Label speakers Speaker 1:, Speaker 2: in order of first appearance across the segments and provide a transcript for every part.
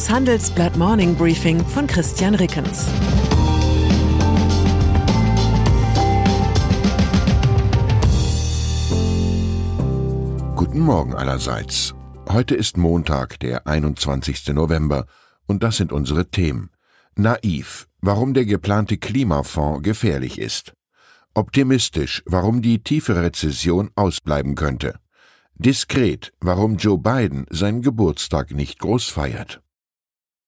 Speaker 1: Das Handelsblatt Morning Briefing von Christian Rickens.
Speaker 2: Guten Morgen allerseits. Heute ist Montag, der 21. November, und das sind unsere Themen. Naiv, warum der geplante Klimafonds gefährlich ist. Optimistisch, warum die tiefe Rezession ausbleiben könnte. Diskret, warum Joe Biden seinen Geburtstag nicht groß feiert.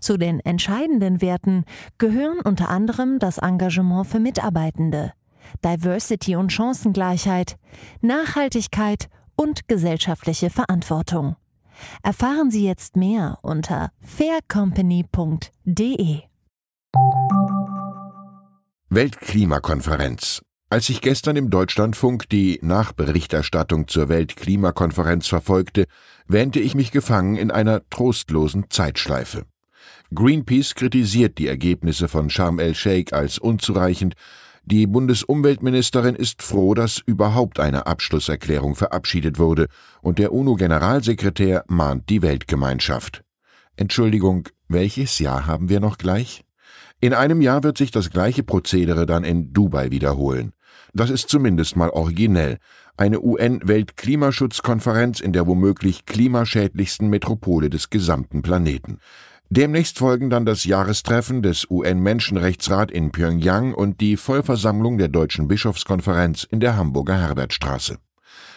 Speaker 3: Zu den entscheidenden Werten gehören unter anderem das Engagement für Mitarbeitende, Diversity und Chancengleichheit, Nachhaltigkeit und gesellschaftliche Verantwortung. Erfahren Sie jetzt mehr unter faircompany.de.
Speaker 2: Weltklimakonferenz. Als ich gestern im Deutschlandfunk die Nachberichterstattung zur Weltklimakonferenz verfolgte, wähnte ich mich gefangen in einer trostlosen Zeitschleife. Greenpeace kritisiert die Ergebnisse von Sharm el-Sheikh als unzureichend. Die Bundesumweltministerin ist froh, dass überhaupt eine Abschlusserklärung verabschiedet wurde, und der UNO-Generalsekretär mahnt die Weltgemeinschaft. Entschuldigung, welches Jahr haben wir noch gleich? In einem Jahr wird sich das gleiche Prozedere dann in Dubai wiederholen. Das ist zumindest mal originell. Eine UN-Weltklimaschutzkonferenz in der womöglich klimaschädlichsten Metropole des gesamten Planeten. Demnächst folgen dann das Jahrestreffen des UN-Menschenrechtsrat in Pyongyang und die Vollversammlung der Deutschen Bischofskonferenz in der Hamburger Herbertstraße.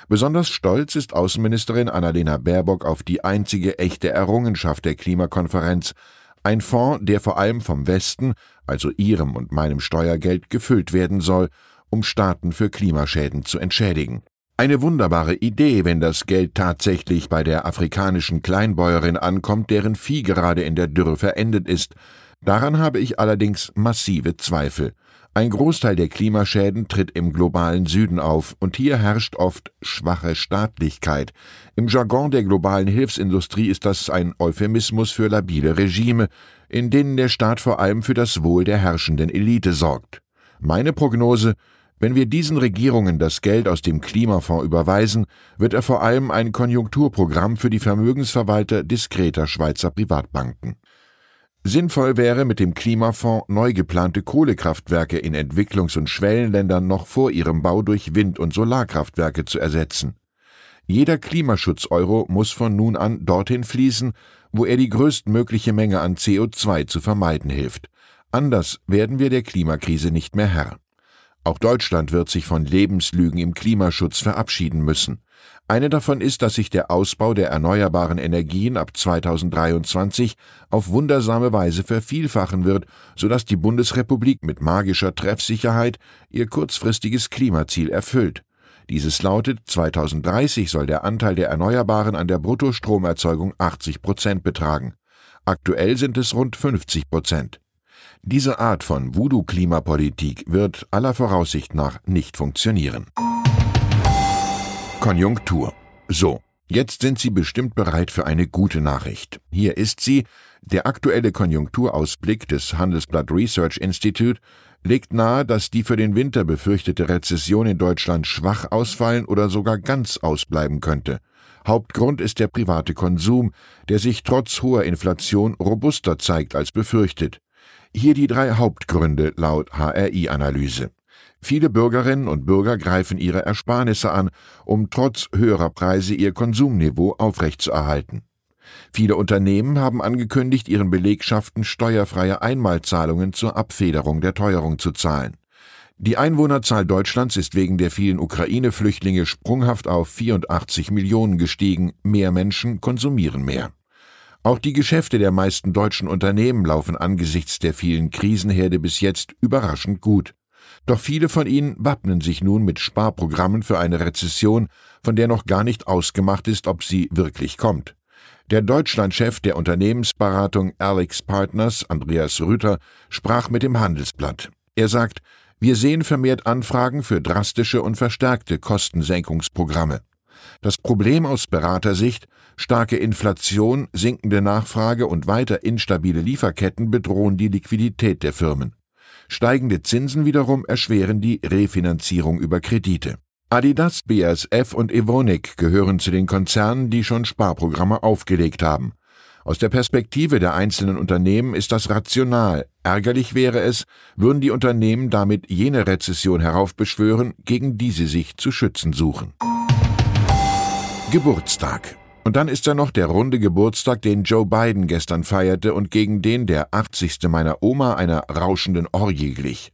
Speaker 2: Besonders stolz ist Außenministerin Annalena Baerbock auf die einzige echte Errungenschaft der Klimakonferenz, ein Fonds, der vor allem vom Westen, also Ihrem und meinem Steuergeld, gefüllt werden soll, um Staaten für Klimaschäden zu entschädigen. Eine wunderbare Idee, wenn das Geld tatsächlich bei der afrikanischen Kleinbäuerin ankommt, deren Vieh gerade in der Dürre verendet ist. Daran habe ich allerdings massive Zweifel. Ein Großteil der Klimaschäden tritt im globalen Süden auf, und hier herrscht oft schwache Staatlichkeit. Im Jargon der globalen Hilfsindustrie ist das ein Euphemismus für labile Regime, in denen der Staat vor allem für das Wohl der herrschenden Elite sorgt. Meine Prognose wenn wir diesen Regierungen das Geld aus dem Klimafonds überweisen, wird er vor allem ein Konjunkturprogramm für die Vermögensverwalter diskreter Schweizer Privatbanken. Sinnvoll wäre mit dem Klimafonds neu geplante Kohlekraftwerke in Entwicklungs- und Schwellenländern noch vor ihrem Bau durch Wind- und Solarkraftwerke zu ersetzen. Jeder Klimaschutz-Euro muss von nun an dorthin fließen, wo er die größtmögliche Menge an CO2 zu vermeiden hilft. Anders werden wir der Klimakrise nicht mehr Herr. Auch Deutschland wird sich von Lebenslügen im Klimaschutz verabschieden müssen. Eine davon ist, dass sich der Ausbau der erneuerbaren Energien ab 2023 auf wundersame Weise vervielfachen wird, sodass die Bundesrepublik mit magischer Treffsicherheit ihr kurzfristiges Klimaziel erfüllt. Dieses lautet, 2030 soll der Anteil der Erneuerbaren an der Bruttostromerzeugung 80 Prozent betragen. Aktuell sind es rund 50 Prozent. Diese Art von Voodoo-Klimapolitik wird aller Voraussicht nach nicht funktionieren. Konjunktur. So, jetzt sind Sie bestimmt bereit für eine gute Nachricht. Hier ist sie. Der aktuelle Konjunkturausblick des Handelsblatt Research Institute legt nahe, dass die für den Winter befürchtete Rezession in Deutschland schwach ausfallen oder sogar ganz ausbleiben könnte. Hauptgrund ist der private Konsum, der sich trotz hoher Inflation robuster zeigt als befürchtet. Hier die drei Hauptgründe laut HRI-Analyse. Viele Bürgerinnen und Bürger greifen ihre Ersparnisse an, um trotz höherer Preise ihr Konsumniveau aufrechtzuerhalten. Viele Unternehmen haben angekündigt, ihren Belegschaften steuerfreie Einmalzahlungen zur Abfederung der Teuerung zu zahlen. Die Einwohnerzahl Deutschlands ist wegen der vielen Ukraine-Flüchtlinge sprunghaft auf 84 Millionen gestiegen. Mehr Menschen konsumieren mehr. Auch die Geschäfte der meisten deutschen Unternehmen laufen angesichts der vielen Krisenherde bis jetzt überraschend gut. Doch viele von ihnen wappnen sich nun mit Sparprogrammen für eine Rezession, von der noch gar nicht ausgemacht ist, ob sie wirklich kommt. Der Deutschlandchef der Unternehmensberatung Alex Partners, Andreas Rüther, sprach mit dem Handelsblatt. Er sagt, wir sehen vermehrt Anfragen für drastische und verstärkte Kostensenkungsprogramme. Das Problem aus Beratersicht, starke Inflation, sinkende Nachfrage und weiter instabile Lieferketten bedrohen die Liquidität der Firmen. Steigende Zinsen wiederum erschweren die Refinanzierung über Kredite. Adidas, BASF und Evonik gehören zu den Konzernen, die schon Sparprogramme aufgelegt haben. Aus der Perspektive der einzelnen Unternehmen ist das rational. Ärgerlich wäre es, würden die Unternehmen damit jene Rezession heraufbeschwören, gegen die sie sich zu schützen suchen. Geburtstag. Und dann ist da noch der runde Geburtstag, den Joe Biden gestern feierte und gegen den der 80. meiner Oma einer rauschenden Orgie glich.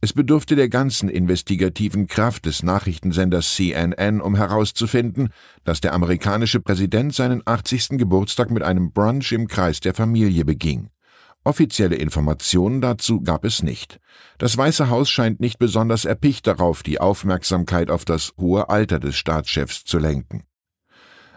Speaker 2: Es bedurfte der ganzen investigativen Kraft des Nachrichtensenders CNN, um herauszufinden, dass der amerikanische Präsident seinen 80. Geburtstag mit einem Brunch im Kreis der Familie beging. Offizielle Informationen dazu gab es nicht. Das Weiße Haus scheint nicht besonders erpicht darauf, die Aufmerksamkeit auf das hohe Alter des Staatschefs zu lenken.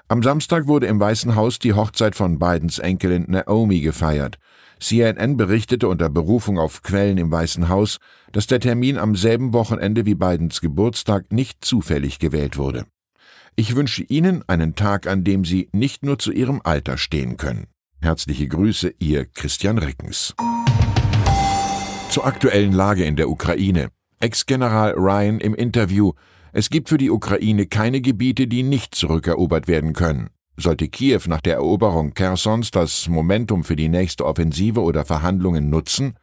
Speaker 2: Am Samstag wurde im Weißen Haus die Hochzeit von Bidens Enkelin Naomi gefeiert. CNN berichtete unter Berufung auf Quellen im Weißen Haus, dass der Termin am selben Wochenende wie Bidens Geburtstag nicht zufällig gewählt wurde. Ich wünsche Ihnen einen Tag, an dem Sie nicht nur zu Ihrem Alter stehen können. Herzliche Grüße, Ihr Christian Rickens. Zur aktuellen Lage in der Ukraine. Ex-General Ryan im Interview. Es gibt für die Ukraine keine Gebiete, die nicht zurückerobert werden können. Sollte Kiew nach der Eroberung Chersons das Momentum für die nächste Offensive oder Verhandlungen nutzen?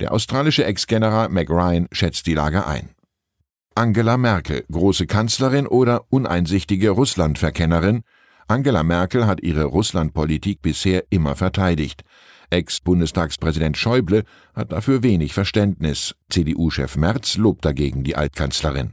Speaker 2: Der australische Ex-General McRyan schätzt die Lage ein. Angela Merkel, große Kanzlerin oder uneinsichtige Russlandverkennerin? Angela Merkel hat ihre Russlandpolitik bisher immer verteidigt. Ex-Bundestagspräsident Schäuble hat dafür wenig Verständnis. CDU-Chef Merz lobt dagegen die Altkanzlerin.